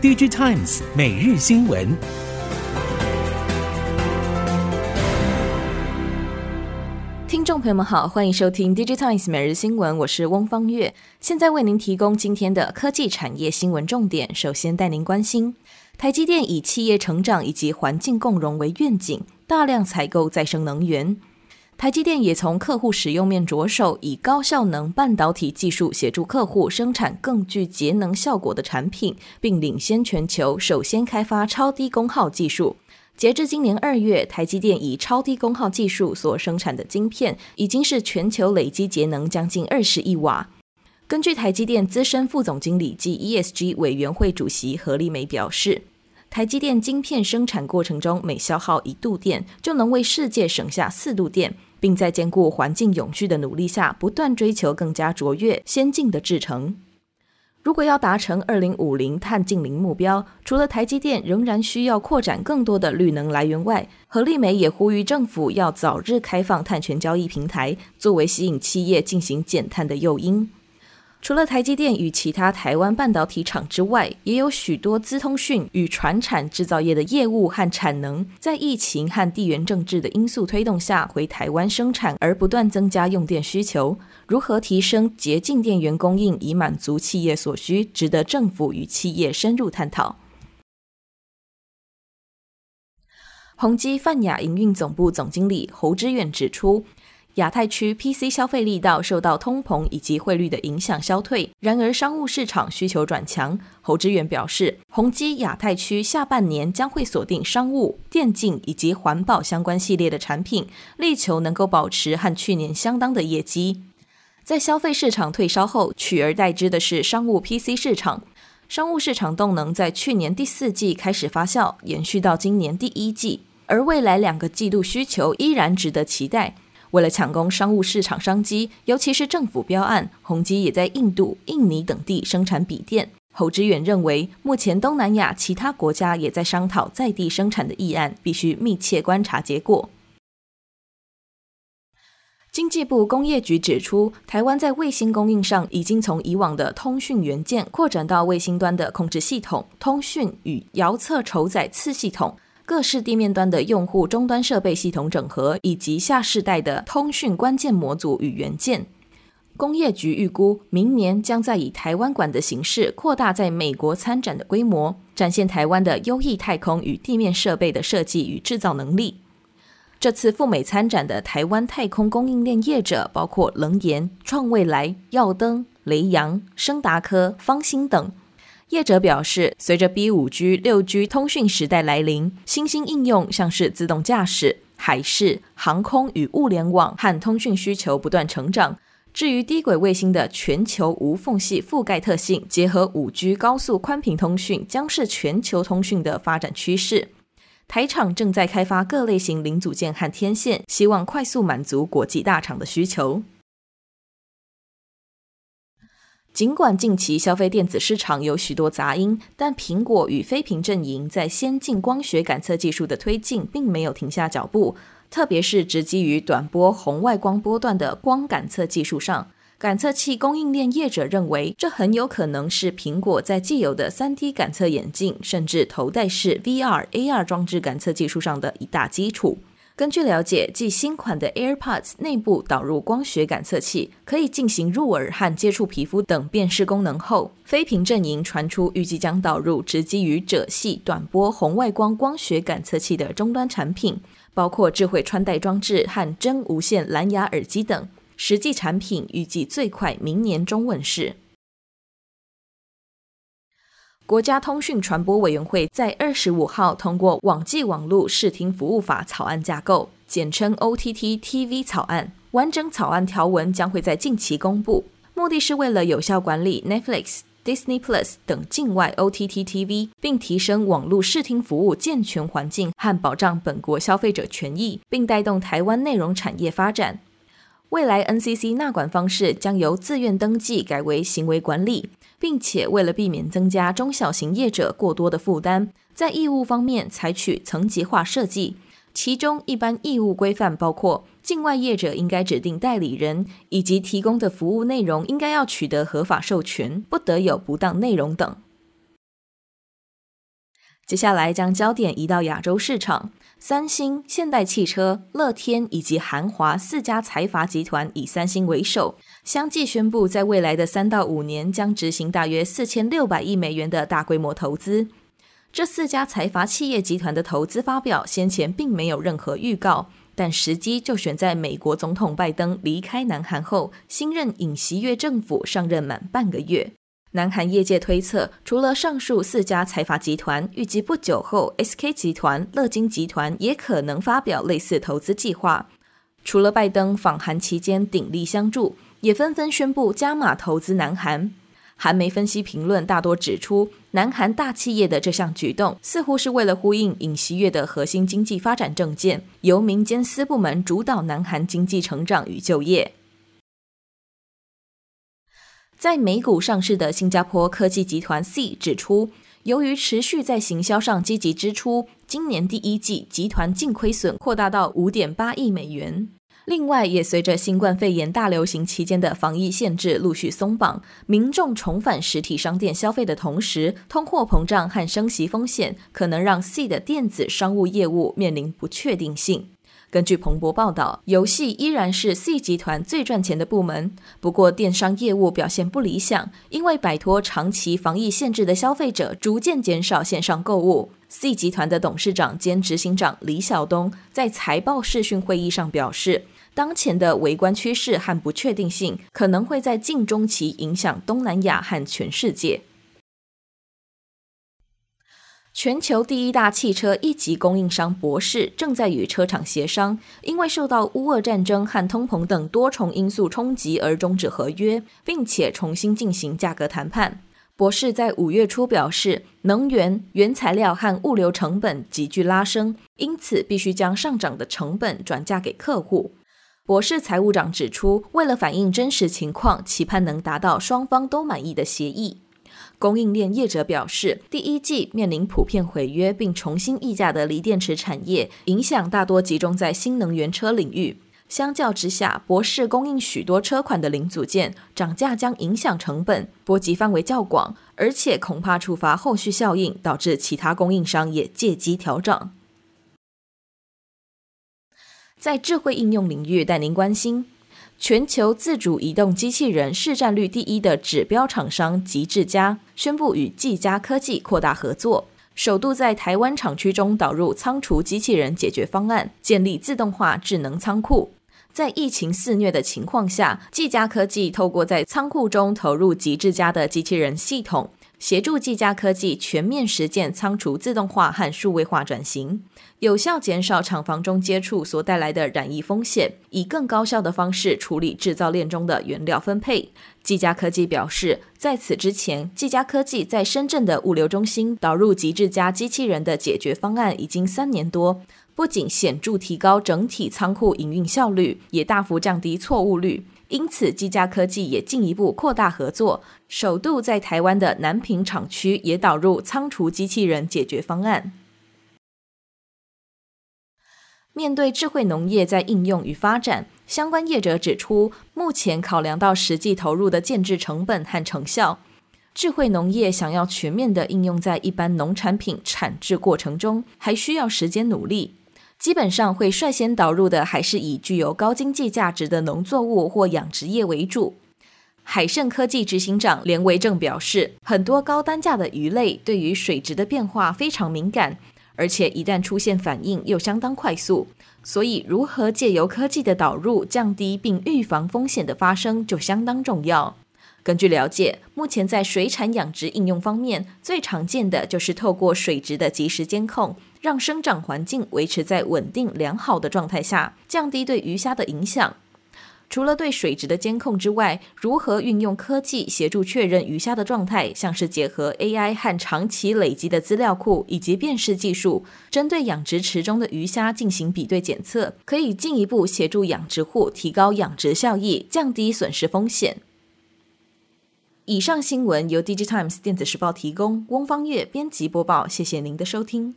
DigiTimes 每日新闻。听众朋友们好，欢迎收听 DigiTimes 每日新闻，我是翁方月，现在为您提供今天的科技产业新闻重点。首先带您关心，台积电以企业成长以及环境共融为愿景，大量采购再生能源。台积电也从客户使用面着手，以高效能半导体技术协助客户生产更具节能效果的产品，并领先全球，首先开发超低功耗技术。截至今年二月，台积电以超低功耗技术所生产的晶片，已经是全球累积节能将近二十亿瓦。根据台积电资深副总经理及 ESG 委员会主席何立梅表示，台积电晶片生产过程中每消耗一度电，就能为世界省下四度电。并在兼顾环境永续的努力下，不断追求更加卓越、先进的制程。如果要达成二零五零碳净零目标，除了台积电仍然需要扩展更多的绿能来源外，何立梅也呼吁政府要早日开放碳权交易平台，作为吸引企业进行减碳的诱因。除了台积电与其他台湾半导体厂之外，也有许多资通讯与传产制造业的业务和产能，在疫情和地缘政治的因素推动下回台湾生产，而不断增加用电需求。如何提升洁净电源供应以满足企业所需，值得政府与企业深入探讨。宏基泛亚营运总部总经理侯之远指出。亚太区 PC 消费力道受到通膨以及汇率的影响消退，然而商务市场需求转强。侯志远表示，宏碁亚太区下半年将会锁定商务、电竞以及环保相关系列的产品，力求能够保持和去年相当的业绩。在消费市场退烧后，取而代之的是商务 PC 市场。商务市场动能在去年第四季开始发酵，延续到今年第一季，而未来两个季度需求依然值得期待。为了抢攻商务市场商机，尤其是政府标案，宏基也在印度、印尼等地生产笔电。侯志远认为，目前东南亚其他国家也在商讨在地生产的议案，必须密切观察结果。经济部工业局指出，台湾在卫星供应上已经从以往的通讯元件扩展到卫星端的控制系统、通讯与遥测酬载次系统。各式地面端的用户终端设备系统整合，以及下世代的通讯关键模组与元件，工业局预估明年将在以台湾馆的形式扩大在美国参展的规模，展现台湾的优异太空与地面设备的设计与制造能力。这次赴美参展的台湾太空供应链业者包括棱研、创未来、耀登、雷阳、升达科、方兴等。业者表示，随着 B 五 G、六 G 通讯时代来临，新兴应用像是自动驾驶、海事、航空与物联网和通讯需求不断成长。至于低轨卫星的全球无缝隙覆盖特性，结合五 G 高速宽频通讯，将是全球通讯的发展趋势。台厂正在开发各类型零组件和天线，希望快速满足国际大厂的需求。尽管近期消费电子市场有许多杂音，但苹果与非苹阵营在先进光学感测技术的推进并没有停下脚步。特别是直基于短波红外光波段的光感测技术上，感测器供应链业者认为，这很有可能是苹果在既有的 3D 感测眼镜，甚至头戴式 VR、AR 装置感测技术上的一大基础。根据了解，继新款的 AirPods 内部导入光学感测器，可以进行入耳和接触皮肤等辨识功能后，非屏阵营传出预计将导入直基于褶系短波红外光光学感测器的终端产品，包括智慧穿戴装置和真无线蓝牙耳机等。实际产品预计最快明年中问世。国家通讯传播委员会在二十五号通过《网际网络视听服务法》草案架构，简称 OTT-TV 草案。完整草案条文将会在近期公布，目的是为了有效管理 Netflix、Disney Plus 等境外 OTT-TV，并提升网络视听服务健全环境和保障本国消费者权益，并带动台湾内容产业发展。未来 NCC 纳管方式将由自愿登记改为行为管理。并且为了避免增加中小型业者过多的负担，在义务方面采取层级化设计。其中一般义务规范包括境外业者应该指定代理人，以及提供的服务内容应该要取得合法授权，不得有不当内容等。接下来将焦点移到亚洲市场，三星、现代汽车、乐天以及韩华四家财阀集团以三星为首，相继宣布在未来的三到五年将执行大约四千六百亿美元的大规模投资。这四家财阀企业集团的投资发表先前并没有任何预告，但时机就选在美国总统拜登离开南韩后，新任尹锡悦政府上任满半个月。南韩业界推测，除了上述四家财阀集团，预计不久后，SK 集团、乐金集团也可能发表类似投资计划。除了拜登访韩期间鼎力相助，也纷纷宣布加码投资南韩。韩媒分析评论大多指出，南韩大企业的这项举动，似乎是为了呼应尹锡悦的核心经济发展政见，由民间私部门主导南韩经济成长与就业。在美股上市的新加坡科技集团 C 指出，由于持续在行销上积极支出，今年第一季集团净亏损扩大到五点八亿美元。另外，也随着新冠肺炎大流行期间的防疫限制陆续松绑，民众重返实体商店消费的同时，通货膨胀和升息风险可能让 C 的电子商务业务面临不确定性。根据彭博报道，游戏依然是 C 集团最赚钱的部门。不过，电商业务表现不理想，因为摆脱长期防疫限制的消费者逐渐减少线上购物。C 集团的董事长兼执行长李晓东在财报视讯会议上表示，当前的微观趋势和不确定性可能会在近中期影响东南亚和全世界。全球第一大汽车一级供应商博世正在与车厂协商，因为受到乌俄战争和通膨等多重因素冲击而终止合约，并且重新进行价格谈判。博世在五月初表示，能源、原材料和物流成本急剧拉升，因此必须将上涨的成本转嫁给客户。博世财务长指出，为了反映真实情况，期盼能达到双方都满意的协议。供应链业者表示，第一季面临普遍毁约并重新议价的锂电池产业，影响大多集中在新能源车领域。相较之下，博世供应许多车款的零组件，涨价将影响成本，波及范围较广，而且恐怕触发后续效应，导致其他供应商也借机调涨。在智慧应用领域，带您关心。全球自主移动机器人市占率第一的指标厂商极致家宣布与技嘉科技扩大合作，首度在台湾厂区中导入仓储机器人解决方案，建立自动化智能仓库。在疫情肆虐的情况下，技嘉科技透过在仓库中投入极致家的机器人系统。协助技嘉科技全面实践仓储自动化和数位化转型，有效减少厂房中接触所带来的染疫风险，以更高效的方式处理制造链中的原料分配。技嘉科技表示，在此之前，技嘉科技在深圳的物流中心导入极致家机器人的解决方案已经三年多，不仅显著提高整体仓库营运效率，也大幅降低错误率。因此，技嘉科技也进一步扩大合作，首度在台湾的南平厂区也导入仓储机器人解决方案。面对智慧农业在应用与发展，相关业者指出，目前考量到实际投入的建置成本和成效，智慧农业想要全面的应用在一般农产品产制过程中，还需要时间努力。基本上会率先导入的还是以具有高经济价值的农作物或养殖业为主。海盛科技执行长连维正表示，很多高单价的鱼类对于水质的变化非常敏感，而且一旦出现反应又相当快速，所以如何借由科技的导入降低并预防风险的发生就相当重要。根据了解，目前在水产养殖应用方面，最常见的就是透过水质的及时监控，让生长环境维持在稳定良好的状态下，降低对鱼虾的影响。除了对水质的监控之外，如何运用科技协助确认鱼虾的状态，像是结合 AI 和长期累积的资料库以及辨识技术，针对养殖池中的鱼虾进行比对检测，可以进一步协助养殖户提高养殖效益，降低损失风险。以上新闻由《Digitimes 电子时报》提供，翁方月编辑播报。谢谢您的收听。